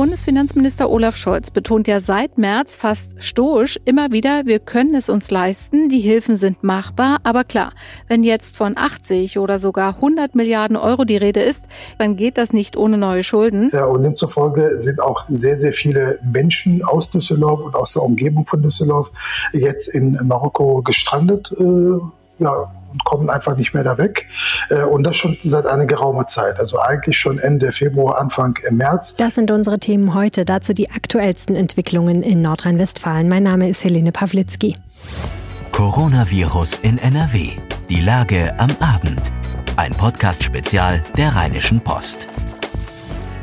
Bundesfinanzminister Olaf Scholz betont ja seit März fast stoisch immer wieder, wir können es uns leisten, die Hilfen sind machbar. Aber klar, wenn jetzt von 80 oder sogar 100 Milliarden Euro die Rede ist, dann geht das nicht ohne neue Schulden. Ja, und demzufolge sind auch sehr, sehr viele Menschen aus Düsseldorf und aus der Umgebung von Düsseldorf jetzt in Marokko gestrandet. Äh, ja, und kommen einfach nicht mehr da weg. Äh, und das schon seit einer geraumen Zeit. Also eigentlich schon Ende Februar, Anfang März. Das sind unsere Themen heute. Dazu die aktuellsten Entwicklungen in Nordrhein-Westfalen. Mein Name ist Helene Pawlitzki. Coronavirus in NRW. Die Lage am Abend. Ein Podcast-Spezial der Rheinischen Post.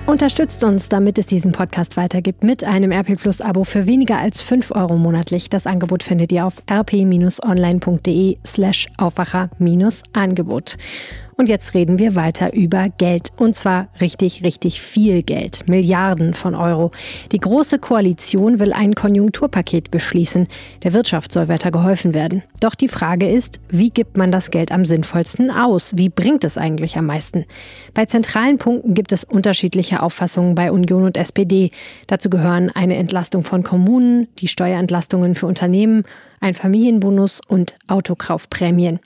Unterstützt uns, damit es diesen Podcast weitergibt, mit einem RP Plus Abo für weniger als 5 Euro monatlich. Das Angebot findet ihr auf rp-online.de slash Aufwacher-Angebot. Und jetzt reden wir weiter über Geld. Und zwar richtig, richtig viel Geld. Milliarden von Euro. Die Große Koalition will ein Konjunkturpaket beschließen. Der Wirtschaft soll weiter geholfen werden. Doch die Frage ist, wie gibt man das Geld am sinnvollsten aus? Wie bringt es eigentlich am meisten? Bei zentralen Punkten gibt es unterschiedliche Auffassungen bei Union und SPD. Dazu gehören eine Entlastung von Kommunen, die Steuerentlastungen für Unternehmen, ein Familienbonus und Autokaufprämien.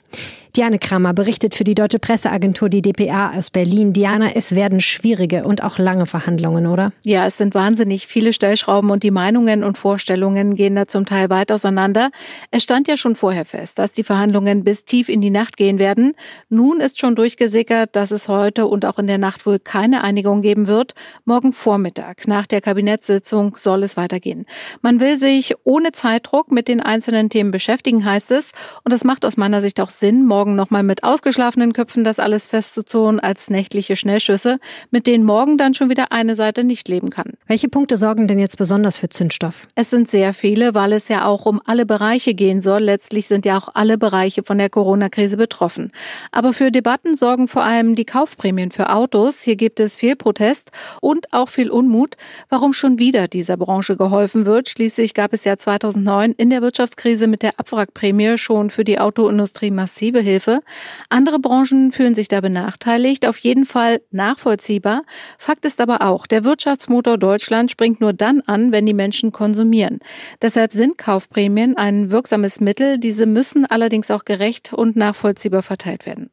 Diane Kramer berichtet für die Deutsche Presseagentur die DPA aus Berlin. Diana, es werden schwierige und auch lange Verhandlungen, oder? Ja, es sind wahnsinnig viele Stellschrauben und die Meinungen und Vorstellungen gehen da zum Teil weit auseinander. Es stand ja schon vorher fest, dass die Verhandlungen bis tief in die Nacht gehen werden. Nun ist schon durchgesickert, dass es heute und auch in der Nacht wohl keine Einigung geben wird. Morgen Vormittag nach der Kabinettssitzung soll es weitergehen. Man will sich ohne Zeitdruck mit den einzelnen Themen beschäftigen, heißt es. Und das macht aus meiner Sicht auch Sinn, morgen morgen nochmal mit ausgeschlafenen Köpfen das alles festzuzurren als nächtliche Schnellschüsse, mit denen morgen dann schon wieder eine Seite nicht leben kann. Welche Punkte sorgen denn jetzt besonders für Zündstoff? Es sind sehr viele, weil es ja auch um alle Bereiche gehen soll. Letztlich sind ja auch alle Bereiche von der Corona-Krise betroffen. Aber für Debatten sorgen vor allem die Kaufprämien für Autos. Hier gibt es viel Protest und auch viel Unmut, warum schon wieder dieser Branche geholfen wird. Schließlich gab es ja 2009 in der Wirtschaftskrise mit der Abwrackprämie schon für die Autoindustrie massive Hilfe. Hilfe. Andere Branchen fühlen sich da benachteiligt, auf jeden Fall nachvollziehbar. Fakt ist aber auch, der Wirtschaftsmotor Deutschland springt nur dann an, wenn die Menschen konsumieren. Deshalb sind Kaufprämien ein wirksames Mittel. Diese müssen allerdings auch gerecht und nachvollziehbar verteilt werden.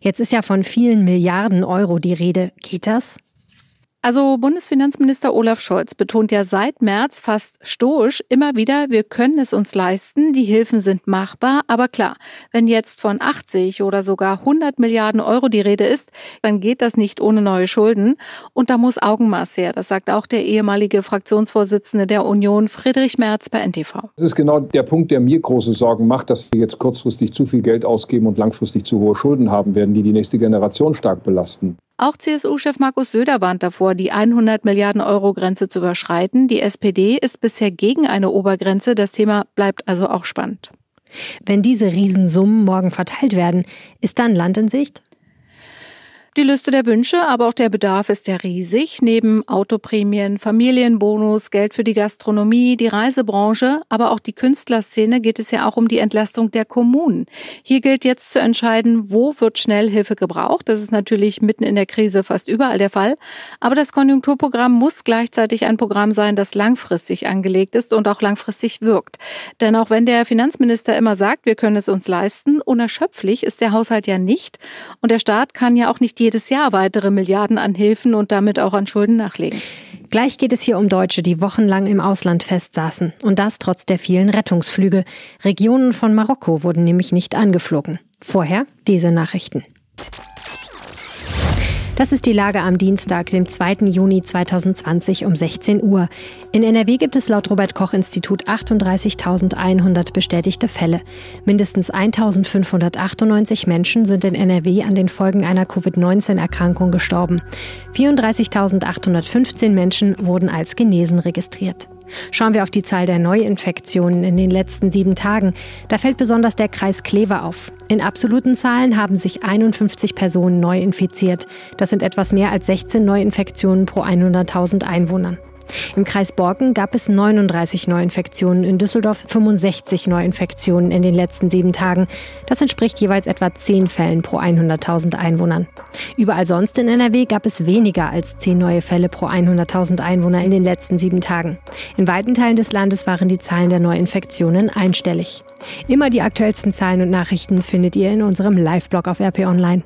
Jetzt ist ja von vielen Milliarden Euro die Rede. Geht das? Also Bundesfinanzminister Olaf Scholz betont ja seit März fast stoisch immer wieder, wir können es uns leisten, die Hilfen sind machbar. Aber klar, wenn jetzt von 80 oder sogar 100 Milliarden Euro die Rede ist, dann geht das nicht ohne neue Schulden. Und da muss Augenmaß her. Das sagt auch der ehemalige Fraktionsvorsitzende der Union, Friedrich Merz, bei NTV. Das ist genau der Punkt, der mir große Sorgen macht, dass wir jetzt kurzfristig zu viel Geld ausgeben und langfristig zu hohe Schulden haben werden, die die nächste Generation stark belasten. Auch CSU-Chef Markus Söder warnt davor, die 100 Milliarden Euro Grenze zu überschreiten. Die SPD ist bisher gegen eine Obergrenze. Das Thema bleibt also auch spannend. Wenn diese Riesensummen morgen verteilt werden, ist dann Land in Sicht? Die Liste der Wünsche, aber auch der Bedarf ist ja riesig. Neben Autoprämien, Familienbonus, Geld für die Gastronomie, die Reisebranche, aber auch die Künstlerszene geht es ja auch um die Entlastung der Kommunen. Hier gilt jetzt zu entscheiden, wo wird schnell Hilfe gebraucht. Das ist natürlich mitten in der Krise fast überall der Fall. Aber das Konjunkturprogramm muss gleichzeitig ein Programm sein, das langfristig angelegt ist und auch langfristig wirkt. Denn auch wenn der Finanzminister immer sagt, wir können es uns leisten, unerschöpflich ist der Haushalt ja nicht. Und der Staat kann ja auch nicht jedes Jahr weitere Milliarden an Hilfen und damit auch an Schulden nachlegen. Gleich geht es hier um Deutsche, die wochenlang im Ausland festsaßen. Und das trotz der vielen Rettungsflüge. Regionen von Marokko wurden nämlich nicht angeflogen. Vorher diese Nachrichten. Das ist die Lage am Dienstag, dem 2. Juni 2020 um 16 Uhr. In NRW gibt es laut Robert Koch Institut 38.100 bestätigte Fälle. Mindestens 1.598 Menschen sind in NRW an den Folgen einer Covid-19-Erkrankung gestorben. 34.815 Menschen wurden als genesen registriert. Schauen wir auf die Zahl der Neuinfektionen in den letzten sieben Tagen. Da fällt besonders der Kreis Kleve auf. In absoluten Zahlen haben sich 51 Personen neu infiziert. Das sind etwas mehr als 16 Neuinfektionen pro 100.000 Einwohnern. Im Kreis Borken gab es 39 Neuinfektionen, in Düsseldorf 65 Neuinfektionen in den letzten sieben Tagen. Das entspricht jeweils etwa 10 Fällen pro 100.000 Einwohnern. Überall sonst in NRW gab es weniger als 10 neue Fälle pro 100.000 Einwohner in den letzten sieben Tagen. In weiten Teilen des Landes waren die Zahlen der Neuinfektionen einstellig. Immer die aktuellsten Zahlen und Nachrichten findet ihr in unserem Live-Blog auf RP Online.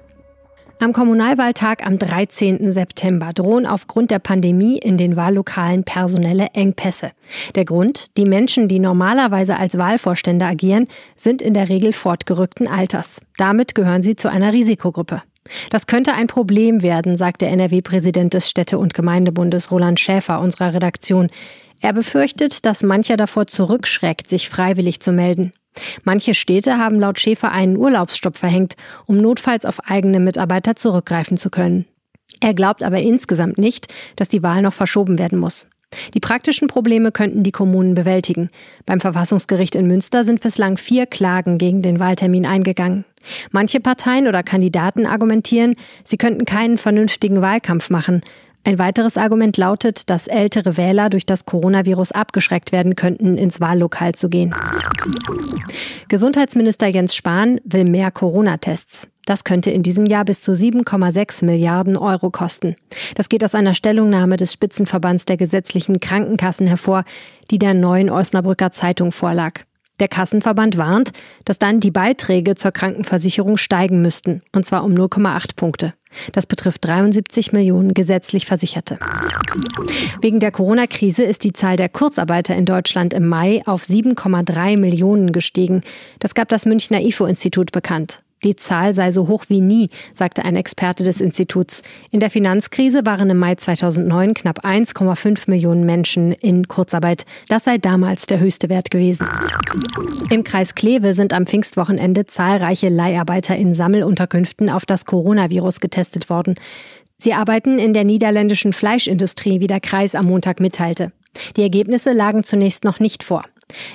Am Kommunalwahltag am 13. September drohen aufgrund der Pandemie in den Wahllokalen personelle Engpässe. Der Grund? Die Menschen, die normalerweise als Wahlvorstände agieren, sind in der Regel fortgerückten Alters. Damit gehören sie zu einer Risikogruppe. Das könnte ein Problem werden, sagt der NRW-Präsident des Städte- und Gemeindebundes Roland Schäfer unserer Redaktion. Er befürchtet, dass mancher davor zurückschreckt, sich freiwillig zu melden. Manche Städte haben laut Schäfer einen Urlaubsstopp verhängt, um notfalls auf eigene Mitarbeiter zurückgreifen zu können. Er glaubt aber insgesamt nicht, dass die Wahl noch verschoben werden muss. Die praktischen Probleme könnten die Kommunen bewältigen. Beim Verfassungsgericht in Münster sind bislang vier Klagen gegen den Wahltermin eingegangen. Manche Parteien oder Kandidaten argumentieren, sie könnten keinen vernünftigen Wahlkampf machen, ein weiteres Argument lautet, dass ältere Wähler durch das Coronavirus abgeschreckt werden könnten, ins Wahllokal zu gehen. Gesundheitsminister Jens Spahn will mehr Corona-Tests. Das könnte in diesem Jahr bis zu 7,6 Milliarden Euro kosten. Das geht aus einer Stellungnahme des Spitzenverbands der gesetzlichen Krankenkassen hervor, die der neuen Osnabrücker Zeitung vorlag. Der Kassenverband warnt, dass dann die Beiträge zur Krankenversicherung steigen müssten, und zwar um 0,8 Punkte. Das betrifft 73 Millionen gesetzlich Versicherte. Wegen der Corona-Krise ist die Zahl der Kurzarbeiter in Deutschland im Mai auf 7,3 Millionen gestiegen. Das gab das Münchner IFO-Institut bekannt. Die Zahl sei so hoch wie nie, sagte ein Experte des Instituts. In der Finanzkrise waren im Mai 2009 knapp 1,5 Millionen Menschen in Kurzarbeit. Das sei damals der höchste Wert gewesen. Im Kreis Kleve sind am Pfingstwochenende zahlreiche Leiharbeiter in Sammelunterkünften auf das Coronavirus getestet worden. Sie arbeiten in der niederländischen Fleischindustrie, wie der Kreis am Montag mitteilte. Die Ergebnisse lagen zunächst noch nicht vor.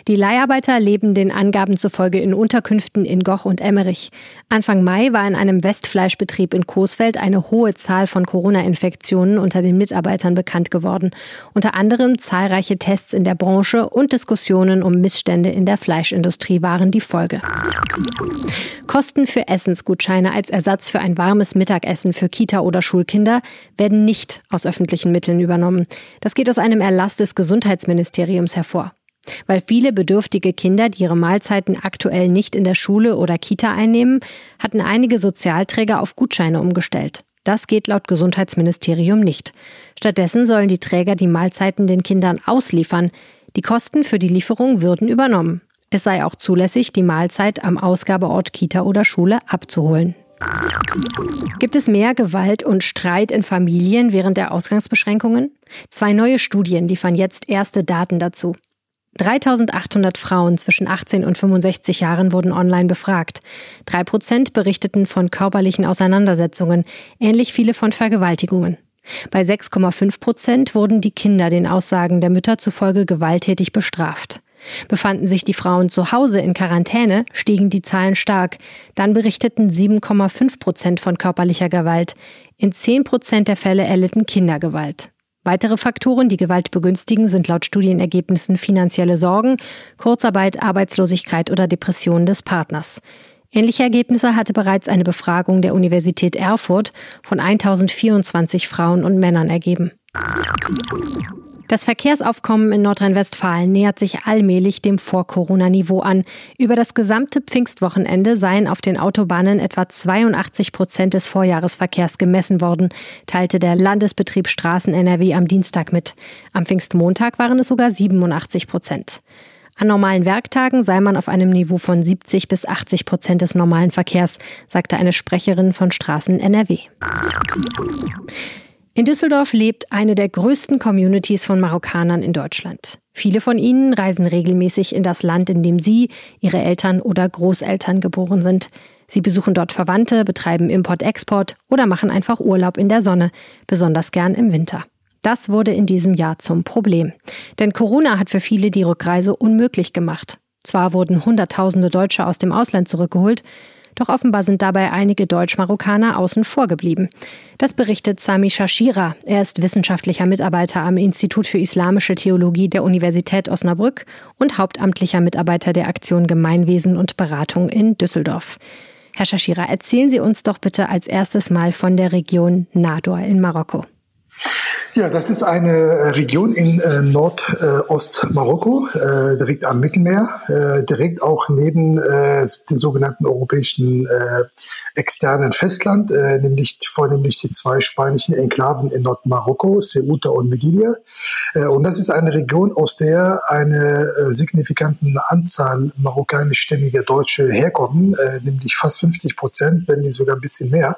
Die Leiharbeiter leben den Angaben zufolge in Unterkünften in Goch und Emmerich. Anfang Mai war in einem Westfleischbetrieb in Coesfeld eine hohe Zahl von Corona-Infektionen unter den Mitarbeitern bekannt geworden. Unter anderem zahlreiche Tests in der Branche und Diskussionen um Missstände in der Fleischindustrie waren die Folge. Kosten für Essensgutscheine als Ersatz für ein warmes Mittagessen für Kita- oder Schulkinder werden nicht aus öffentlichen Mitteln übernommen. Das geht aus einem Erlass des Gesundheitsministeriums hervor. Weil viele bedürftige Kinder, die ihre Mahlzeiten aktuell nicht in der Schule oder Kita einnehmen, hatten einige Sozialträger auf Gutscheine umgestellt. Das geht laut Gesundheitsministerium nicht. Stattdessen sollen die Träger die Mahlzeiten den Kindern ausliefern. Die Kosten für die Lieferung würden übernommen. Es sei auch zulässig, die Mahlzeit am Ausgabeort Kita oder Schule abzuholen. Gibt es mehr Gewalt und Streit in Familien während der Ausgangsbeschränkungen? Zwei neue Studien liefern jetzt erste Daten dazu. 3800 Frauen zwischen 18 und 65 Jahren wurden online befragt. Drei Prozent berichteten von körperlichen Auseinandersetzungen, ähnlich viele von Vergewaltigungen. Bei 6,5 Prozent wurden die Kinder den Aussagen der Mütter zufolge gewalttätig bestraft. Befanden sich die Frauen zu Hause in Quarantäne, stiegen die Zahlen stark. Dann berichteten 7,5 Prozent von körperlicher Gewalt. In 10 Prozent der Fälle erlitten Kinder Gewalt. Weitere Faktoren, die Gewalt begünstigen, sind laut Studienergebnissen finanzielle Sorgen, Kurzarbeit, Arbeitslosigkeit oder Depressionen des Partners. Ähnliche Ergebnisse hatte bereits eine Befragung der Universität Erfurt von 1024 Frauen und Männern ergeben. Das Verkehrsaufkommen in Nordrhein-Westfalen nähert sich allmählich dem Vor-Corona-Niveau an. Über das gesamte Pfingstwochenende seien auf den Autobahnen etwa 82 Prozent des Vorjahresverkehrs gemessen worden, teilte der Landesbetrieb Straßen NRW am Dienstag mit. Am Pfingstmontag waren es sogar 87 Prozent. An normalen Werktagen sei man auf einem Niveau von 70 bis 80 Prozent des normalen Verkehrs, sagte eine Sprecherin von Straßen NRW. In Düsseldorf lebt eine der größten Communities von Marokkanern in Deutschland. Viele von ihnen reisen regelmäßig in das Land, in dem sie, ihre Eltern oder Großeltern geboren sind. Sie besuchen dort Verwandte, betreiben Import-Export oder machen einfach Urlaub in der Sonne, besonders gern im Winter. Das wurde in diesem Jahr zum Problem. Denn Corona hat für viele die Rückreise unmöglich gemacht. Zwar wurden Hunderttausende Deutsche aus dem Ausland zurückgeholt, Doch offenbar sind dabei einige Deutsch-Marokkaner außen vor geblieben. Das berichtet Sami Shashira. Er ist wissenschaftlicher Mitarbeiter am Institut für Islamische Theologie der Universität Osnabrück und hauptamtlicher Mitarbeiter der Aktion Gemeinwesen und Beratung in Düsseldorf. Herr Shashira, erzählen Sie uns doch bitte als erstes mal von der Region Nador in Marokko. Ja, das ist eine äh, Region in äh, Nordost-Marokko, äh, direkt am Mittelmeer, äh, direkt auch neben äh, den sogenannten europäischen äh, externen Festland, äh, nämlich vornehmlich die zwei spanischen Enklaven in Nordmarokko, Ceuta und Melilla. Äh, und das ist eine Region, aus der eine äh, signifikante Anzahl marokkanischstämmige Deutsche herkommen, äh, nämlich fast 50 Prozent, wenn nicht sogar ein bisschen mehr,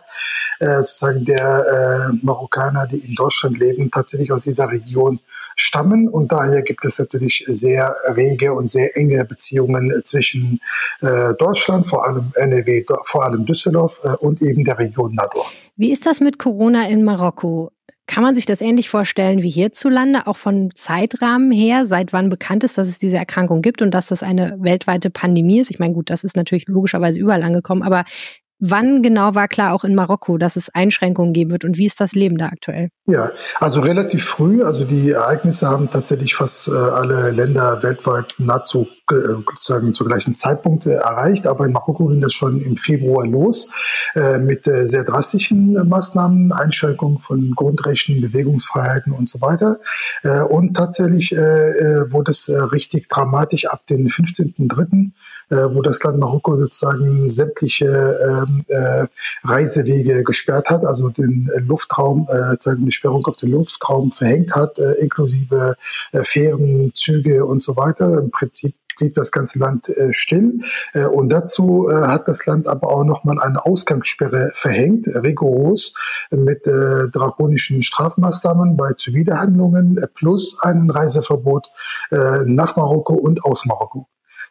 äh, sozusagen der äh, Marokkaner, die in Deutschland leben eben tatsächlich aus dieser Region stammen. Und daher gibt es natürlich sehr rege und sehr enge Beziehungen zwischen Deutschland, vor allem NRW, vor allem Düsseldorf äh, und eben der Region Nador. Wie ist das mit Corona in Marokko? Kann man sich das ähnlich vorstellen wie hierzulande, auch von Zeitrahmen her, seit wann bekannt ist, dass es diese Erkrankung gibt und dass das eine weltweite Pandemie ist? Ich meine, gut, das ist natürlich logischerweise überall angekommen, aber Wann genau war klar, auch in Marokko, dass es Einschränkungen geben wird und wie ist das Leben da aktuell? Ja, also relativ früh. Also die Ereignisse haben tatsächlich fast äh, alle Länder weltweit nahezu sozusagen zur gleichen Zeitpunkt erreicht. Aber in Marokko ging das schon im Februar los äh, mit äh, sehr drastischen Maßnahmen, Einschränkungen von Grundrechten, Bewegungsfreiheiten und so weiter. Äh, und tatsächlich äh, äh wurde es äh, richtig dramatisch ab dem 15.03., äh, wo das Land Marokko sozusagen sämtliche ähm, äh, Reisewege gesperrt hat, also den Luftraum, äh, sozusagen eine Sperrung auf den Luftraum verhängt hat, äh, inklusive äh, Fähren, Züge und so weiter. Im Prinzip blieb das ganze Land äh, still. Äh, und dazu äh, hat das Land aber auch nochmal eine Ausgangssperre verhängt, rigoros, mit äh, drakonischen Strafmaßnahmen bei Zuwiderhandlungen äh, plus ein Reiseverbot äh, nach Marokko und aus Marokko.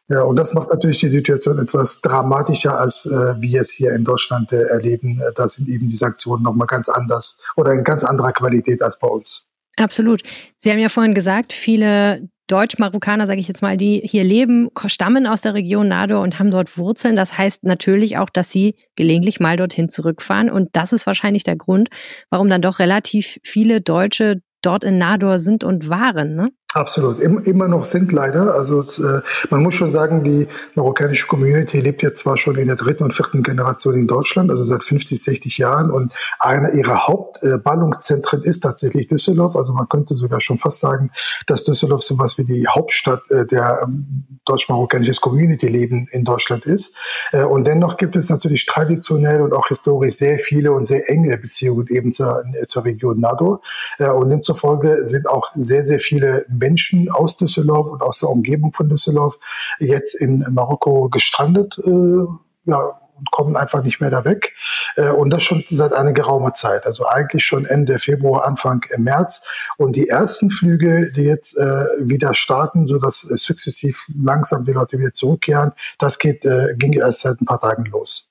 Ja, und das macht natürlich die Situation etwas dramatischer, als wir es hier in Deutschland erleben. Da sind eben die Sanktionen nochmal ganz anders oder in ganz anderer Qualität als bei uns. Absolut. Sie haben ja vorhin gesagt, viele Deutsch-Marokkaner, sage ich jetzt mal, die hier leben, stammen aus der Region Nador und haben dort Wurzeln. Das heißt natürlich auch, dass sie gelegentlich mal dorthin zurückfahren. Und das ist wahrscheinlich der Grund, warum dann doch relativ viele Deutsche dort in Nador sind und waren. Ne? Absolut, immer noch sind leider. Also äh, man muss schon sagen, die marokkanische Community lebt jetzt zwar schon in der dritten und vierten Generation in Deutschland, also seit 50, 60 Jahren. Und einer ihrer Hauptballungszentren ist tatsächlich Düsseldorf. Also man könnte sogar schon fast sagen, dass Düsseldorf so was wie die Hauptstadt äh, der ähm, deutsch-marokkanisches Community-Leben in Deutschland ist. Äh, und dennoch gibt es natürlich traditionell und auch historisch sehr viele und sehr enge Beziehungen eben zur, zur Region Nador. Und demzufolge sind auch sehr, sehr viele Menschen aus Düsseldorf und aus der Umgebung von Düsseldorf jetzt in Marokko gestrandet. Äh, ja, und kommen einfach nicht mehr da weg. Äh, und das schon seit einer geraumer Zeit. Also eigentlich schon Ende Februar, Anfang März. Und die ersten Flüge, die jetzt äh, wieder starten, so dass äh, sukzessiv langsam die Leute wieder zurückkehren, das geht, ging erst seit ein paar Tagen los.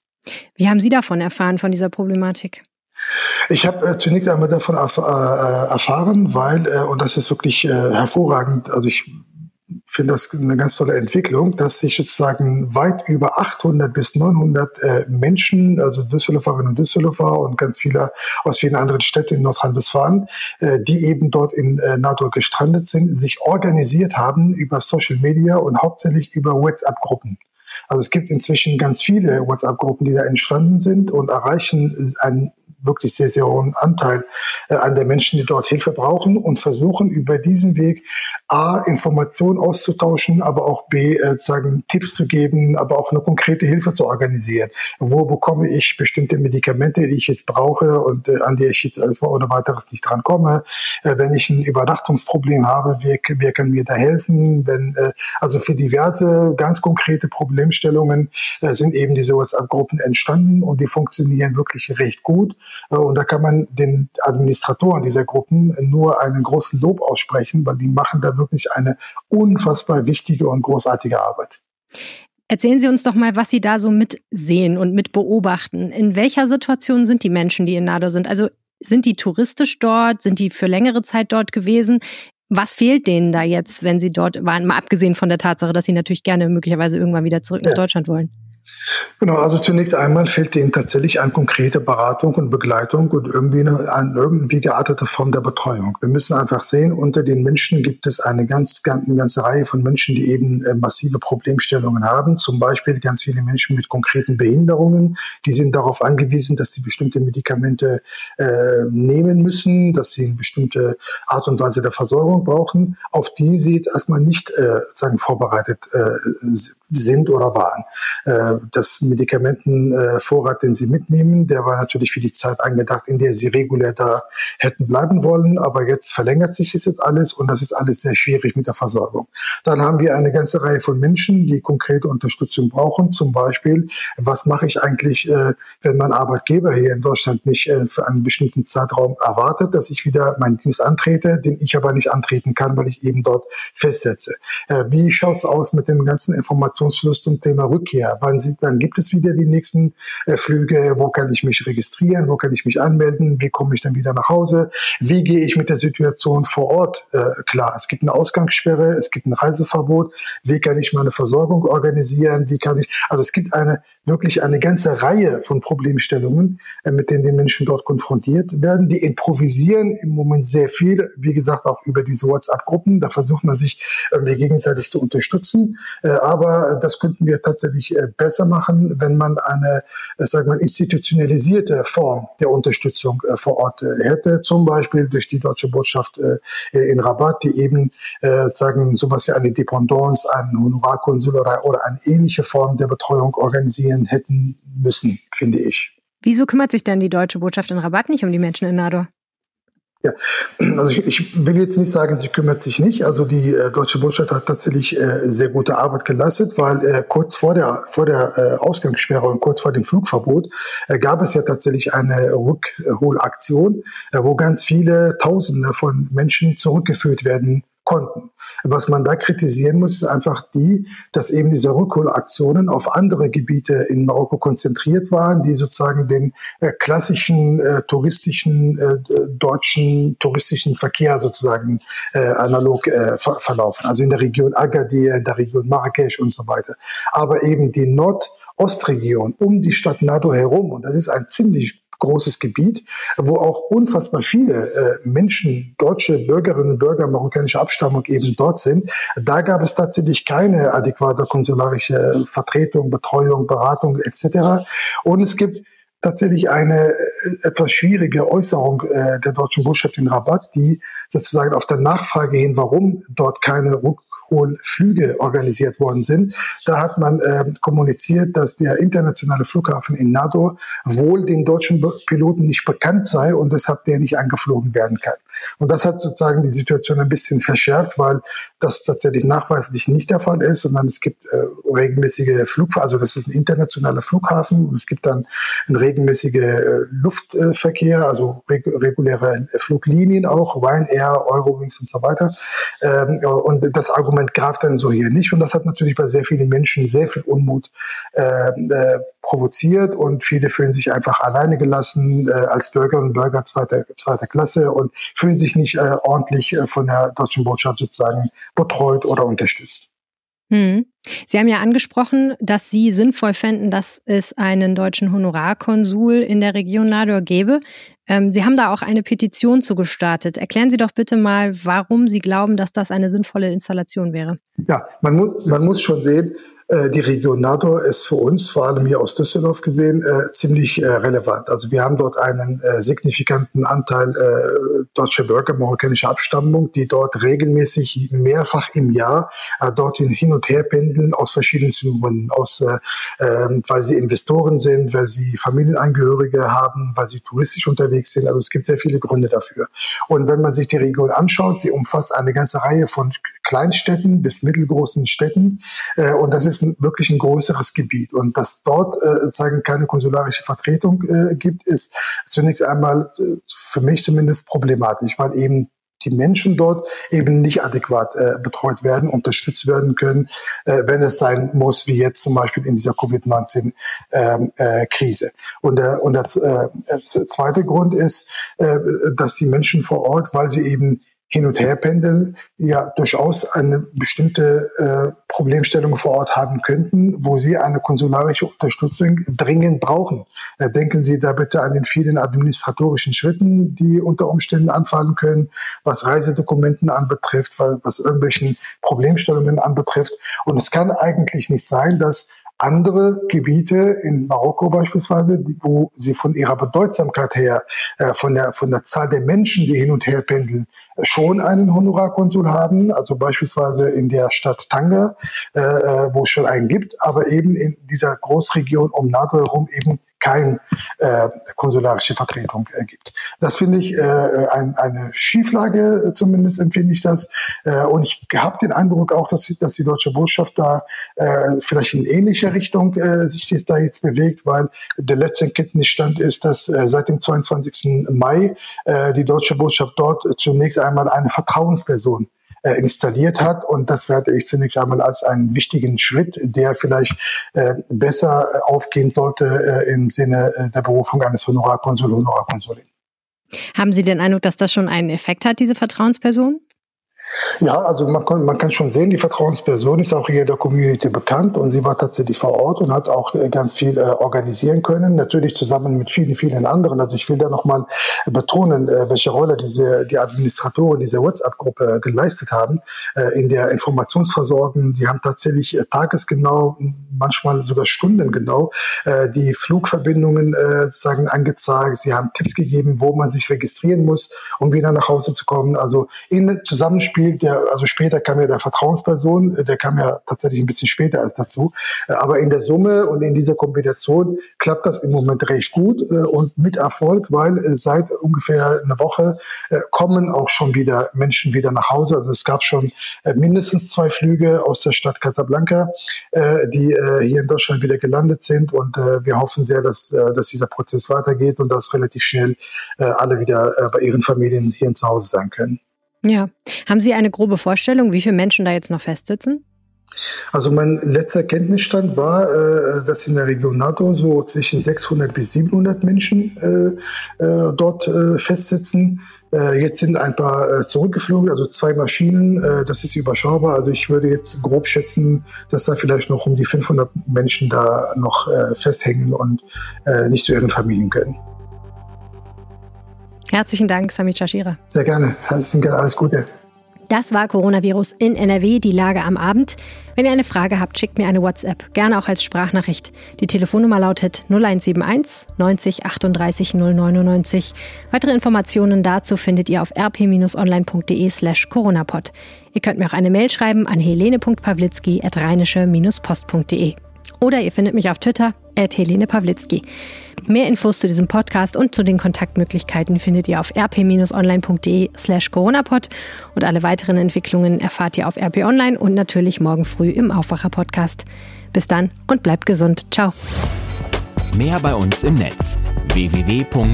Wie haben Sie davon erfahren, von dieser Problematik? Ich habe äh, zunächst einmal davon erf äh, erfahren, weil, äh, und das ist wirklich äh, hervorragend, also ich finde das eine ganz tolle Entwicklung, dass sich sozusagen weit über 800 bis 900 äh, Menschen, also Düsseldorferinnen und Düsseldorfer und ganz viele aus vielen anderen Städten in Nordrhein-Westfalen, äh, die eben dort in äh, NATO gestrandet sind, sich organisiert haben über Social Media und hauptsächlich über WhatsApp-Gruppen. Also es gibt inzwischen ganz viele WhatsApp-Gruppen, die da entstanden sind und erreichen ein wirklich sehr, sehr hohen Anteil äh, an der Menschen, die dort Hilfe brauchen und versuchen über diesen Weg A, Informationen auszutauschen, aber auch B, äh, sagen, Tipps zu geben, aber auch eine konkrete Hilfe zu organisieren. Wo bekomme ich bestimmte Medikamente, die ich jetzt brauche und äh, an die ich jetzt erstmal ohne weiteres nicht drankomme? Äh, wenn ich ein Übernachtungsproblem habe, wer, wer kann mir da helfen? Wenn, äh, also für diverse ganz konkrete Problemstellungen äh, sind eben diese WhatsApp-Gruppen entstanden und die funktionieren wirklich recht gut. Äh, und da kann man den Administratoren dieser Gruppen nur einen großen Lob aussprechen, weil die machen da wirklich eine unfassbar wichtige und großartige Arbeit. Erzählen Sie uns doch mal, was Sie da so mitsehen und mit beobachten. In welcher Situation sind die Menschen, die in Nado sind? Also sind die touristisch dort? Sind die für längere Zeit dort gewesen? Was fehlt denen da jetzt, wenn sie dort waren? Mal abgesehen von der Tatsache, dass sie natürlich gerne möglicherweise irgendwann wieder zurück nach Deutschland wollen. Genau, also zunächst einmal fehlt ihnen tatsächlich an konkrete Beratung und Begleitung und irgendwie eine, eine irgendwie geartete Form der Betreuung. Wir müssen einfach sehen, unter den Menschen gibt es eine ganz, eine ganze Reihe von Menschen, die eben äh, massive Problemstellungen haben. Zum Beispiel ganz viele Menschen mit konkreten Behinderungen. Die sind darauf angewiesen, dass sie bestimmte Medikamente äh, nehmen müssen, dass sie eine bestimmte Art und Weise der Versorgung brauchen, auf die sie jetzt erstmal nicht äh, sagen, vorbereitet äh, sind oder waren. Äh, das Medikamentenvorrat, den sie mitnehmen, der war natürlich für die Zeit angedacht, in der sie regulär da hätten bleiben wollen. Aber jetzt verlängert sich das jetzt alles und das ist alles sehr schwierig mit der Versorgung. Dann haben wir eine ganze Reihe von Menschen, die konkrete Unterstützung brauchen. Zum Beispiel, was mache ich eigentlich, äh, wenn mein Arbeitgeber hier in Deutschland mich äh, für einen bestimmten Zeitraum erwartet, dass ich wieder meinen Dienst antrete, den ich aber nicht antreten kann, weil ich eben dort festsetze. Äh, wie schaut's aus mit dem ganzen Informationsfluss zum Thema Rückkehr? Wann, sie, dann gibt es wieder die nächsten äh, Flüge, wo kann ich mich registrieren, wo kann ich mich anmelden, wie komme ich dann wieder nach Hause, wie gehe ich mit der Situation vor Ort äh, klar. Es gibt eine Ausgangssperre, es gibt ein Reiseverbot, wie kann ich meine Versorgung organisieren, wie kann ich, also es gibt eine wirklich eine ganze Reihe von Problemstellungen, äh, mit denen die Menschen dort konfrontiert werden. Die improvisieren im Moment sehr viel, wie gesagt, auch über diese WhatsApp-Gruppen. Da versucht man sich irgendwie gegenseitig zu unterstützen. Äh, aber das könnten wir tatsächlich äh, besser machen, wenn man eine, sagen wir, institutionalisierte Form der Unterstützung vor Ort hätte. Zum Beispiel durch die deutsche Botschaft in Rabat, die eben sagen, sowas wie eine Dependance, ein Honorarkonsul oder, eine ähnliche Form der Betreuung organisieren hätten müssen, finde ich. Wieso kümmert sich denn die deutsche Botschaft in Rabat nicht um die Menschen in Nador? Ja, also ich, ich, will jetzt nicht sagen, sie kümmert sich nicht. Also die äh, deutsche Botschaft hat tatsächlich äh, sehr gute Arbeit geleistet, weil äh, kurz vor der vor der äh, Ausgangssperre und kurz vor dem Flugverbot äh, gab es ja tatsächlich eine Rückholaktion, äh, wo ganz viele Tausende von Menschen zurückgeführt werden konnten. Was man da kritisieren muss, ist einfach die, dass eben diese Rückholaktionen auf andere Gebiete in Marokko konzentriert waren, die sozusagen den äh, klassischen äh, touristischen äh, deutschen touristischen Verkehr sozusagen äh, analog äh, ver verlaufen. Also in der Region Agadir, in der Region Marrakesch und so weiter. Aber eben die Nordostregion um die Stadt Nado herum, und das ist ein ziemlich großes Gebiet, wo auch unfassbar viele äh, Menschen, deutsche Bürgerinnen und Bürger marokkanischer Abstammung eben dort sind. Da gab es tatsächlich keine adäquate konsularische Vertretung, Betreuung, Beratung etc. Und es gibt tatsächlich eine äh, etwas schwierige Äußerung äh, der deutschen Botschaft in Rabat, die sozusagen auf der Nachfrage hin, warum dort keine hohen Flüge organisiert worden sind. Da hat man äh, kommuniziert, dass der internationale Flughafen in Nador wohl den deutschen Piloten nicht bekannt sei und deshalb der nicht angeflogen werden kann. Und das hat sozusagen die Situation ein bisschen verschärft, weil das tatsächlich nachweislich nicht der Fall ist, sondern es gibt äh, regelmäßige Flugverkehr, also das ist ein internationaler Flughafen und es gibt dann ein regelmäßige äh, Luftverkehr, also reg reguläre Fluglinien auch, Ryanair, Eurowings und so weiter. Ähm, und das Argument Argument greift dann so hier nicht. Und das hat natürlich bei sehr vielen Menschen sehr viel Unmut äh, äh, provoziert und viele fühlen sich einfach alleine gelassen äh, als Bürgerinnen und Bürger zweiter, zweiter Klasse und fühlen sich nicht äh, ordentlich äh, von der deutschen Botschaft sozusagen betreut oder unterstützt. Hm. Sie haben ja angesprochen, dass Sie sinnvoll fänden, dass es einen deutschen Honorarkonsul in der Region Nador gäbe. Ähm, Sie haben da auch eine Petition zu gestartet. Erklären Sie doch bitte mal, warum Sie glauben, dass das eine sinnvolle Installation wäre. Ja, man, mu man muss schon sehen, die Region NATO ist für uns, vor allem hier aus Düsseldorf gesehen, äh, ziemlich äh, relevant. Also wir haben dort einen äh, signifikanten Anteil äh, deutscher Bürger marokkanischer Abstammung, die dort regelmäßig mehrfach im Jahr äh, dorthin hin und her pendeln aus verschiedenen Gründen, aus, äh, äh, weil sie Investoren sind, weil sie Familienangehörige haben, weil sie touristisch unterwegs sind. Also es gibt sehr viele Gründe dafür. Und wenn man sich die Region anschaut, sie umfasst eine ganze Reihe von Kleinstädten bis mittelgroßen Städten äh, und das ist ein, wirklich ein größeres Gebiet. Und dass dort äh, zeigen keine konsularische Vertretung äh, gibt, ist zunächst einmal äh, für mich zumindest problematisch, weil eben die Menschen dort eben nicht adäquat äh, betreut werden, unterstützt werden können, äh, wenn es sein muss, wie jetzt zum Beispiel in dieser Covid-19-Krise. Ähm, äh, und, äh, und der äh, zweite Grund ist, äh, dass die Menschen vor Ort, weil sie eben hin und her pendeln, ja durchaus eine bestimmte äh, Problemstellung vor Ort haben könnten, wo sie eine konsularische Unterstützung dringend brauchen. Äh, denken Sie da bitte an den vielen administratorischen Schritten, die unter Umständen anfallen können, was Reisedokumenten anbetrifft, was irgendwelchen Problemstellungen anbetrifft. Und es kann eigentlich nicht sein, dass andere Gebiete in Marokko beispielsweise, die, wo sie von ihrer Bedeutsamkeit her, äh, von, der, von der Zahl der Menschen, die hin und her pendeln, äh, schon einen Honorarkonsul haben. Also beispielsweise in der Stadt Tanga, äh, äh wo es schon einen gibt, aber eben in dieser Großregion um Nado herum eben kein äh, konsularische Vertretung äh, gibt. Das finde ich äh, ein, eine Schieflage, äh, zumindest empfinde ich das. Äh, und ich habe den Eindruck auch, dass, dass die deutsche Botschaft da äh, vielleicht in ähnlicher Richtung äh, sich jetzt da jetzt bewegt, weil der letzte Kenntnisstand ist, dass äh, seit dem 22. Mai äh, die deutsche Botschaft dort zunächst einmal eine Vertrauensperson äh, installiert hat. Und das werde ich zunächst einmal als einen wichtigen Schritt, der vielleicht äh, besser äh, aufgehen sollte äh, im Sinne äh, der Berufung eines Honorarkonsul, Honorarkonsulin. Haben Sie den Eindruck, dass das schon einen Effekt hat, diese Vertrauensperson? Ja, also man kann, man kann schon sehen, die Vertrauensperson ist auch hier der Community bekannt und sie war tatsächlich vor Ort und hat auch äh, ganz viel äh, organisieren können, natürlich zusammen mit vielen, vielen anderen. Also ich will da nochmal betonen, äh, welche Rolle diese, die Administratoren dieser WhatsApp-Gruppe geleistet haben äh, in der Informationsversorgung. Die haben tatsächlich äh, tagesgenau, manchmal sogar stundengenau äh, die Flugverbindungen äh, sozusagen angezeigt. Sie haben Tipps gegeben, wo man sich registrieren muss, um wieder nach Hause zu kommen. Also in Zusammenspiel Spiel, der, also später kam ja der Vertrauensperson, äh, der kam ja tatsächlich ein bisschen später als dazu. Äh, aber in der Summe und in dieser Kombination klappt das im Moment recht gut äh, und mit Erfolg, weil seit ungefähr einer Woche kommen auch schon wieder Menschen wieder nach Hause. Also es gab schon mindestens zwei Flüge aus der Stadt Casablanca, die hier in Deutschland wieder gelandet sind und wir hoffen sehr, dass, dass dieser Prozess weitergeht und dass relativ schnell alle wieder bei ihren Familien hier zu Hause sein können. Ja. Haben Sie eine grobe Vorstellung, wie viele Menschen da jetzt noch festsitzen? Also mein letzter Kenntnisstand war, äh, dass in der Region NATO so zwischen 600 bis 700 Menschen äh, äh, dort festsitzen. Jetzt sind ein paar zurückgeflogen, also zwei Maschinen. das ist überschaubar. Also ich würde jetzt grob schätzen, dass da vielleicht noch um die 500 Menschen da noch festhängen und nicht zu ihren Familien können. Herzlichen Dank, Sami Chashira. Sehr gerne. Alles Gute. Das war Coronavirus in NRW, die Lage am Abend. Wenn ihr eine Frage habt, schickt mir eine WhatsApp, gerne auch als Sprachnachricht. Die Telefonnummer lautet 0171 90 38 099. Weitere Informationen dazu findet ihr auf rp-online.de slash coronapod. Ihr könnt mir auch eine Mail schreiben an helene.pawlitzki at rheinische-post.de. Oder ihr findet mich auf Twitter, at Helene Pawlitzki. Mehr Infos zu diesem Podcast und zu den Kontaktmöglichkeiten findet ihr auf rp-online.de slash coronapod und alle weiteren Entwicklungen erfahrt ihr auf RP Online und natürlich morgen früh im Aufwacher-Podcast. Bis dann und bleibt gesund. Ciao. Mehr bei uns im Netz www.rp-online.de